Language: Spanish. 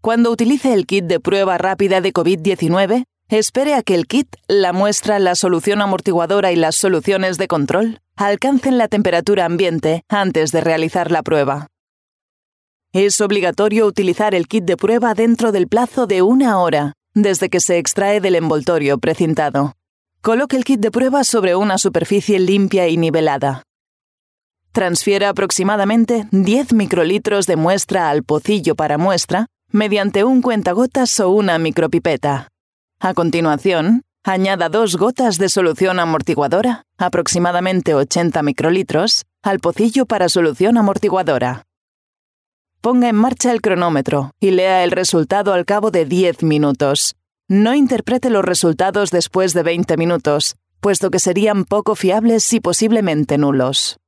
Cuando utilice el kit de prueba rápida de COVID-19, espere a que el kit, la muestra, la solución amortiguadora y las soluciones de control alcancen la temperatura ambiente antes de realizar la prueba. Es obligatorio utilizar el kit de prueba dentro del plazo de una hora, desde que se extrae del envoltorio precintado. Coloque el kit de prueba sobre una superficie limpia y nivelada. Transfiera aproximadamente 10 microlitros de muestra al pocillo para muestra mediante un cuentagotas o una micropipeta. A continuación, añada dos gotas de solución amortiguadora, aproximadamente 80 microlitros, al pocillo para solución amortiguadora. Ponga en marcha el cronómetro y lea el resultado al cabo de 10 minutos. No interprete los resultados después de 20 minutos, puesto que serían poco fiables y posiblemente nulos.